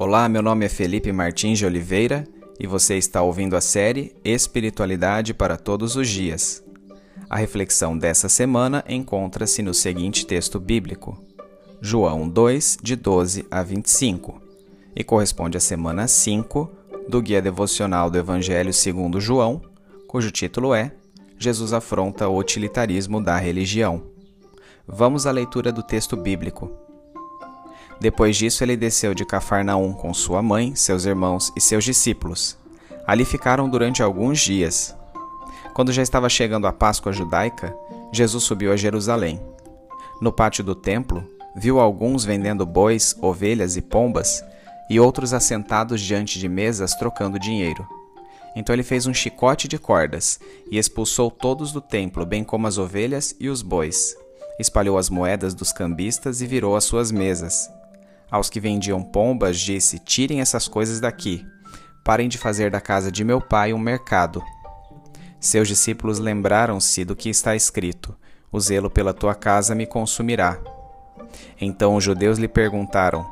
Olá, meu nome é Felipe Martins de Oliveira e você está ouvindo a série Espiritualidade para Todos os Dias. A reflexão dessa semana encontra-se no seguinte texto bíblico, João 2, de 12 a 25, e corresponde à semana 5 do Guia Devocional do Evangelho segundo João, cujo título é Jesus afronta o utilitarismo da religião. Vamos à leitura do texto bíblico. Depois disso, ele desceu de Cafarnaum com sua mãe, seus irmãos e seus discípulos. Ali ficaram durante alguns dias. Quando já estava chegando a Páscoa judaica, Jesus subiu a Jerusalém. No pátio do templo, viu alguns vendendo bois, ovelhas e pombas, e outros assentados diante de mesas trocando dinheiro. Então ele fez um chicote de cordas e expulsou todos do templo, bem como as ovelhas e os bois. Espalhou as moedas dos cambistas e virou as suas mesas. Aos que vendiam pombas, disse: Tirem essas coisas daqui. Parem de fazer da casa de meu pai um mercado. Seus discípulos lembraram-se do que está escrito: O zelo pela tua casa me consumirá. Então os judeus lhe perguntaram: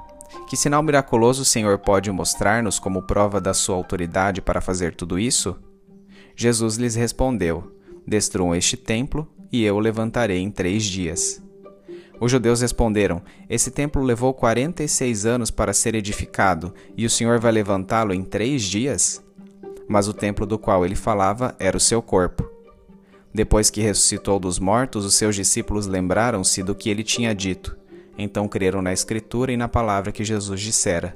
Que sinal miraculoso o Senhor pode mostrar-nos como prova da sua autoridade para fazer tudo isso? Jesus lhes respondeu: Destruam este templo, e eu o levantarei em três dias. Os judeus responderam: Esse templo levou 46 anos para ser edificado, e o Senhor vai levantá-lo em três dias? Mas o templo do qual ele falava era o seu corpo. Depois que ressuscitou dos mortos, os seus discípulos lembraram-se do que ele tinha dito. Então creram na Escritura e na palavra que Jesus dissera.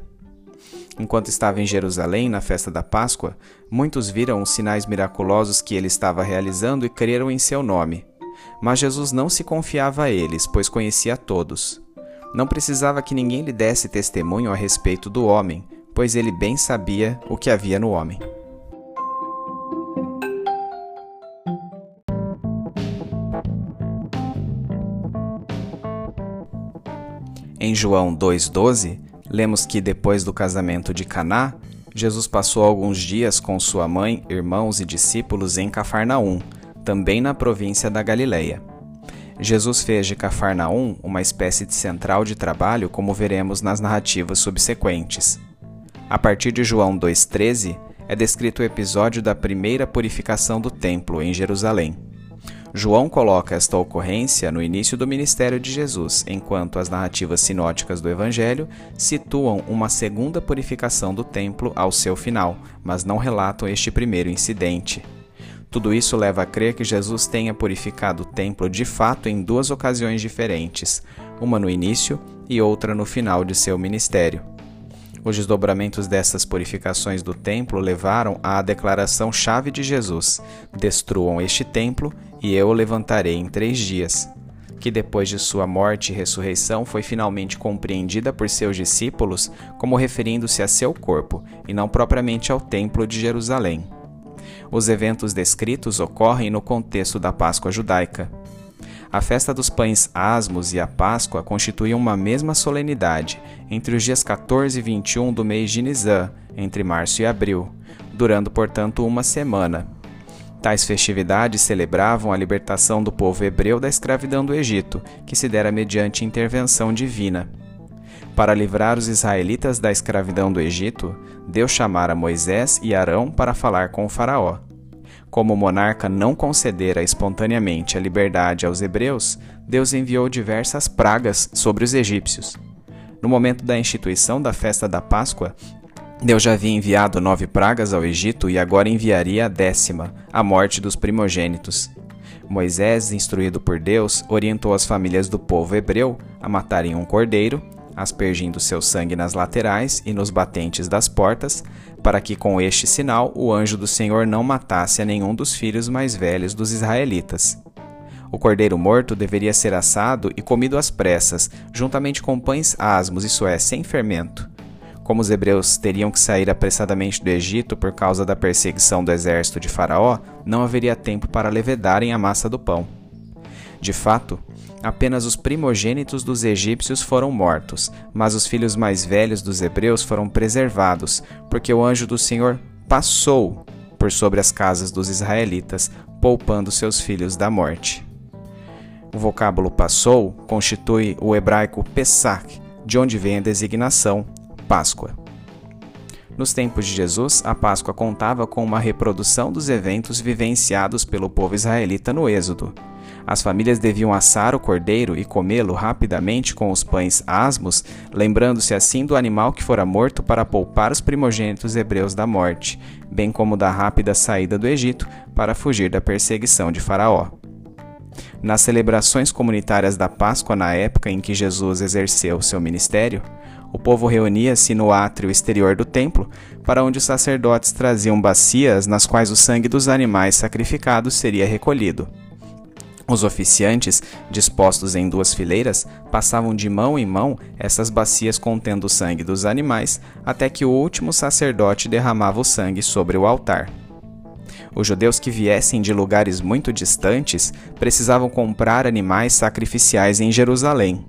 Enquanto estava em Jerusalém, na festa da Páscoa, muitos viram os sinais miraculosos que ele estava realizando e creram em seu nome. Mas Jesus não se confiava a eles, pois conhecia todos. Não precisava que ninguém lhe desse testemunho a respeito do homem, pois ele bem sabia o que havia no homem. Em João 2,12, lemos que depois do casamento de Caná, Jesus passou alguns dias com sua mãe, irmãos e discípulos em Cafarnaum, também na província da Galileia. Jesus fez de Cafarnaum uma espécie de central de trabalho, como veremos nas narrativas subsequentes. A partir de João 2,13, é descrito o episódio da primeira purificação do templo em Jerusalém. João coloca esta ocorrência no início do ministério de Jesus, enquanto as narrativas sinóticas do Evangelho situam uma segunda purificação do templo ao seu final, mas não relatam este primeiro incidente. Tudo isso leva a crer que Jesus tenha purificado o templo de fato em duas ocasiões diferentes, uma no início e outra no final de seu ministério. Os desdobramentos dessas purificações do templo levaram à declaração chave de Jesus: Destruam este templo e eu o levantarei em três dias. Que depois de sua morte e ressurreição foi finalmente compreendida por seus discípulos como referindo-se a seu corpo e não propriamente ao templo de Jerusalém. Os eventos descritos ocorrem no contexto da Páscoa judaica. A festa dos pães asmos e a Páscoa constituem uma mesma solenidade entre os dias 14 e 21 do mês de Nisan, entre março e abril, durando, portanto, uma semana. Tais festividades celebravam a libertação do povo hebreu da escravidão do Egito, que se dera mediante intervenção divina. Para livrar os israelitas da escravidão do Egito, Deus chamara Moisés e Arão para falar com o Faraó. Como o monarca não concedera espontaneamente a liberdade aos hebreus, Deus enviou diversas pragas sobre os egípcios. No momento da instituição da festa da Páscoa, Deus já havia enviado nove pragas ao Egito e agora enviaria a décima, a morte dos primogênitos. Moisés, instruído por Deus, orientou as famílias do povo hebreu a matarem um cordeiro aspergindo seu sangue nas laterais e nos batentes das portas, para que com este sinal o anjo do Senhor não matasse a nenhum dos filhos mais velhos dos israelitas. O cordeiro morto deveria ser assado e comido às pressas, juntamente com pães asmos, isso é, sem fermento. Como os hebreus teriam que sair apressadamente do Egito por causa da perseguição do exército de Faraó, não haveria tempo para levedarem a massa do pão. De fato, apenas os primogênitos dos egípcios foram mortos, mas os filhos mais velhos dos hebreus foram preservados, porque o anjo do Senhor passou por sobre as casas dos israelitas, poupando seus filhos da morte. O vocábulo passou constitui o hebraico Pesach, de onde vem a designação Páscoa. Nos tempos de Jesus, a Páscoa contava com uma reprodução dos eventos vivenciados pelo povo israelita no Êxodo. As famílias deviam assar o cordeiro e comê-lo rapidamente com os pães asmos, lembrando-se assim do animal que fora morto para poupar os primogênitos hebreus da morte, bem como da rápida saída do Egito para fugir da perseguição de Faraó. Nas celebrações comunitárias da Páscoa na época em que Jesus exerceu seu ministério, o povo reunia-se no átrio exterior do templo, para onde os sacerdotes traziam bacias nas quais o sangue dos animais sacrificados seria recolhido. Os oficiantes, dispostos em duas fileiras, passavam de mão em mão essas bacias contendo o sangue dos animais, até que o último sacerdote derramava o sangue sobre o altar. Os judeus que viessem de lugares muito distantes precisavam comprar animais sacrificiais em Jerusalém.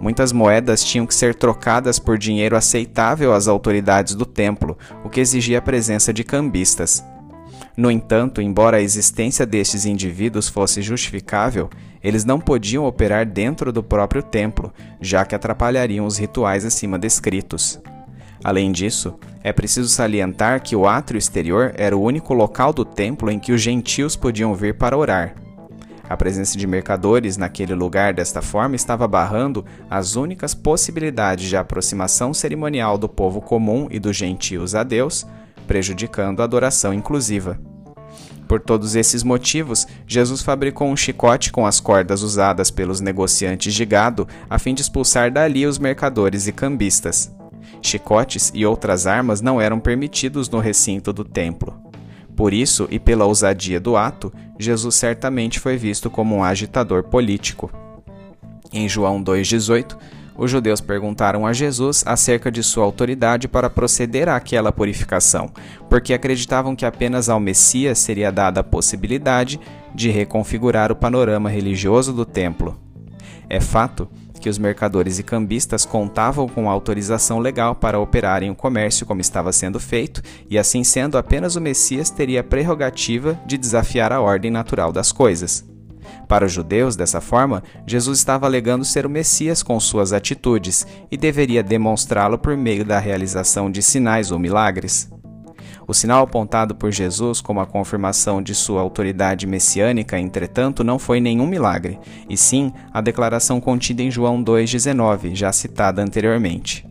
Muitas moedas tinham que ser trocadas por dinheiro aceitável às autoridades do templo, o que exigia a presença de cambistas. No entanto, embora a existência destes indivíduos fosse justificável, eles não podiam operar dentro do próprio templo, já que atrapalhariam os rituais acima descritos. Além disso, é preciso salientar que o átrio exterior era o único local do templo em que os gentios podiam vir para orar. A presença de mercadores naquele lugar desta forma estava barrando as únicas possibilidades de aproximação cerimonial do povo comum e dos gentios a Deus, prejudicando a adoração inclusiva. Por todos esses motivos, Jesus fabricou um chicote com as cordas usadas pelos negociantes de gado a fim de expulsar dali os mercadores e cambistas. Chicotes e outras armas não eram permitidos no recinto do templo. Por isso e pela ousadia do ato, Jesus certamente foi visto como um agitador político. Em João 2,18, os judeus perguntaram a Jesus acerca de sua autoridade para proceder àquela purificação, porque acreditavam que apenas ao Messias seria dada a possibilidade de reconfigurar o panorama religioso do templo. É fato que os mercadores e cambistas contavam com autorização legal para operarem o comércio como estava sendo feito, e assim sendo, apenas o Messias teria a prerrogativa de desafiar a ordem natural das coisas. Para os judeus, dessa forma, Jesus estava alegando ser o Messias com suas atitudes e deveria demonstrá-lo por meio da realização de sinais ou milagres. O sinal apontado por Jesus como a confirmação de sua autoridade messiânica, entretanto, não foi nenhum milagre, e sim a declaração contida em João 2,19, já citada anteriormente.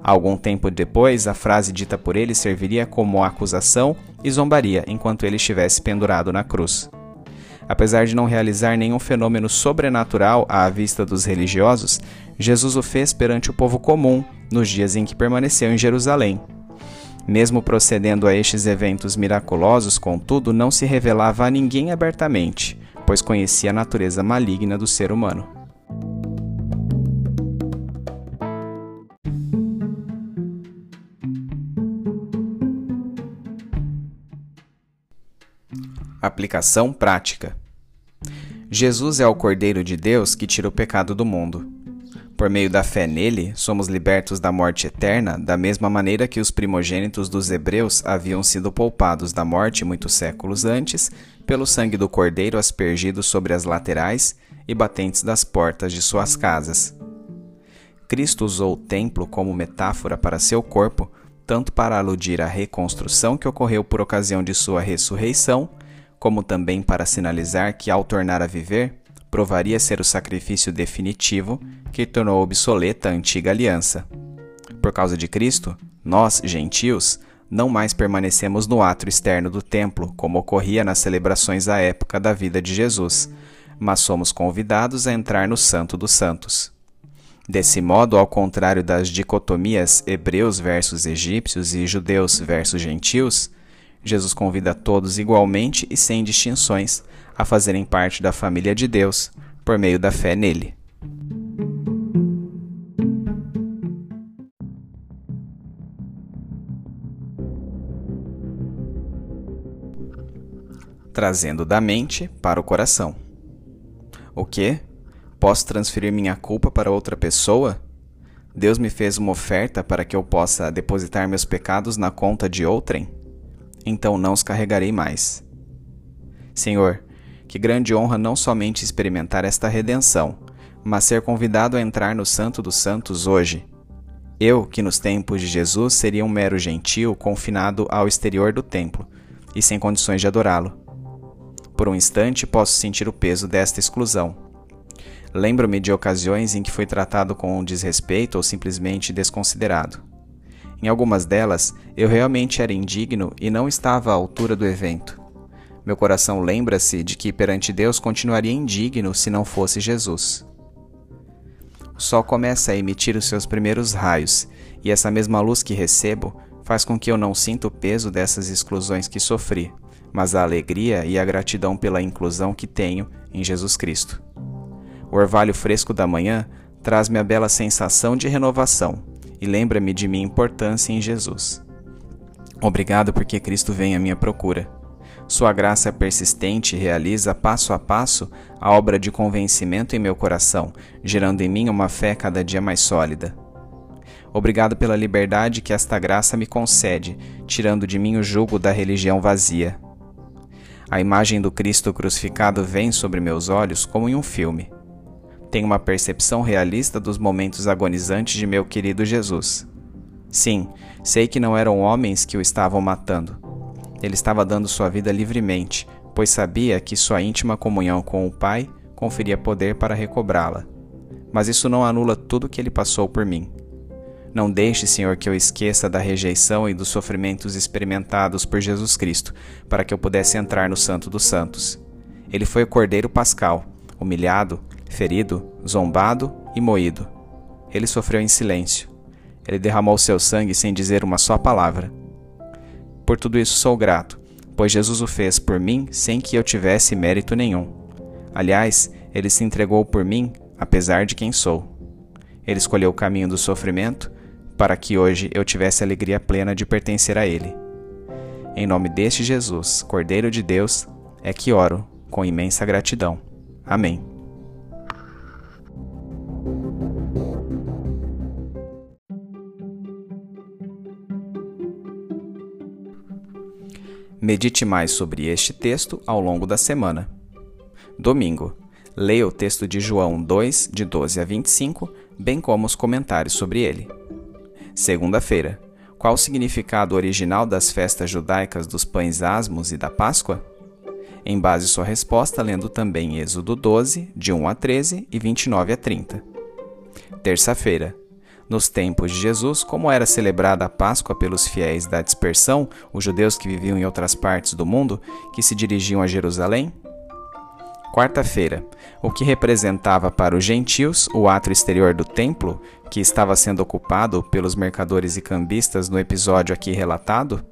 Algum tempo depois, a frase dita por ele serviria como acusação e zombaria enquanto ele estivesse pendurado na cruz. Apesar de não realizar nenhum fenômeno sobrenatural à vista dos religiosos, Jesus o fez perante o povo comum nos dias em que permaneceu em Jerusalém. Mesmo procedendo a estes eventos miraculosos, contudo, não se revelava a ninguém abertamente, pois conhecia a natureza maligna do ser humano. Aplicação prática: Jesus é o Cordeiro de Deus que tira o pecado do mundo. Por meio da fé nele, somos libertos da morte eterna, da mesma maneira que os primogênitos dos hebreus haviam sido poupados da morte muitos séculos antes, pelo sangue do Cordeiro aspergido sobre as laterais e batentes das portas de suas casas. Cristo usou o templo como metáfora para seu corpo, tanto para aludir à reconstrução que ocorreu por ocasião de sua ressurreição, como também para sinalizar que, ao tornar a viver, provaria ser o sacrifício definitivo que tornou obsoleta a antiga aliança. Por causa de Cristo, nós, gentios, não mais permanecemos no átrio externo do templo, como ocorria nas celebrações à época da vida de Jesus, mas somos convidados a entrar no Santo dos Santos. Desse modo, ao contrário das dicotomias hebreus versus egípcios e judeus versus gentios, Jesus convida todos igualmente e sem distinções a fazerem parte da família de Deus por meio da fé nele. Trazendo da mente para o coração. O que? Posso transferir minha culpa para outra pessoa? Deus me fez uma oferta para que eu possa depositar meus pecados na conta de outrem? Então não os carregarei mais. Senhor, que grande honra não somente experimentar esta redenção, mas ser convidado a entrar no Santo dos Santos hoje. Eu, que nos tempos de Jesus seria um mero gentil confinado ao exterior do templo e sem condições de adorá-lo. Por um instante posso sentir o peso desta exclusão. Lembro-me de ocasiões em que fui tratado com desrespeito ou simplesmente desconsiderado. Em algumas delas, eu realmente era indigno e não estava à altura do evento. Meu coração lembra-se de que perante Deus continuaria indigno se não fosse Jesus. O sol começa a emitir os seus primeiros raios, e essa mesma luz que recebo faz com que eu não sinta o peso dessas exclusões que sofri, mas a alegria e a gratidão pela inclusão que tenho em Jesus Cristo. O orvalho fresco da manhã traz-me a bela sensação de renovação e lembra-me de minha importância em Jesus. Obrigado porque Cristo vem à minha procura. Sua graça persistente realiza passo a passo a obra de convencimento em meu coração, gerando em mim uma fé cada dia mais sólida. Obrigado pela liberdade que esta graça me concede, tirando de mim o jugo da religião vazia. A imagem do Cristo crucificado vem sobre meus olhos como em um filme. Tenho uma percepção realista dos momentos agonizantes de meu querido Jesus. Sim, sei que não eram homens que o estavam matando, ele estava dando sua vida livremente, pois sabia que sua íntima comunhão com o Pai conferia poder para recobrá-la. Mas isso não anula tudo o que ele passou por mim. Não deixe, Senhor, que eu esqueça da rejeição e dos sofrimentos experimentados por Jesus Cristo, para que eu pudesse entrar no Santo dos Santos. Ele foi o Cordeiro Pascal, humilhado, ferido, zombado e moído. Ele sofreu em silêncio. Ele derramou seu sangue sem dizer uma só palavra. Por tudo isso sou grato, pois Jesus o fez por mim sem que eu tivesse mérito nenhum. Aliás, ele se entregou por mim, apesar de quem sou. Ele escolheu o caminho do sofrimento para que hoje eu tivesse a alegria plena de pertencer a Ele. Em nome deste Jesus, Cordeiro de Deus, é que oro com imensa gratidão. Amém. Medite mais sobre este texto ao longo da semana. Domingo. Leia o texto de João 2, de 12 a 25, bem como os comentários sobre ele. Segunda-feira. Qual o significado original das festas judaicas dos pães asmos e da Páscoa? Embase sua resposta lendo também Êxodo 12, de 1 a 13 e 29 a 30. Terça-feira. Nos tempos de Jesus, como era celebrada a Páscoa pelos fiéis da dispersão, os judeus que viviam em outras partes do mundo, que se dirigiam a Jerusalém? Quarta-feira, o que representava para os gentios o ato exterior do templo, que estava sendo ocupado pelos mercadores e cambistas no episódio aqui relatado?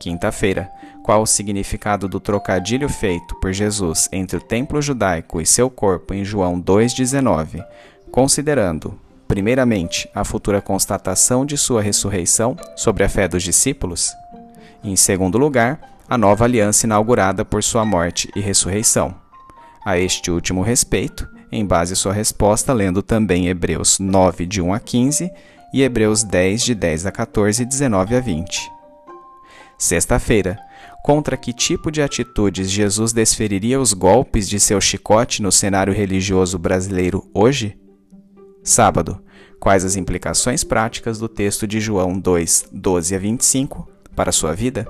Quinta-feira, qual o significado do trocadilho feito por Jesus entre o templo judaico e seu corpo em João 2,19, considerando primeiramente, a futura constatação de sua ressurreição sobre a fé dos discípulos, e, em segundo lugar, a nova aliança inaugurada por sua morte e ressurreição. A este último respeito, em base sua resposta lendo também Hebreus 9, de 1 a 15 e Hebreus 10, de 10 a 14 e 19 a 20. Sexta-feira, contra que tipo de atitudes Jesus desferiria os golpes de seu chicote no cenário religioso brasileiro hoje? Sábado. Quais as implicações práticas do texto de João 2, 12 a 25 para a sua vida?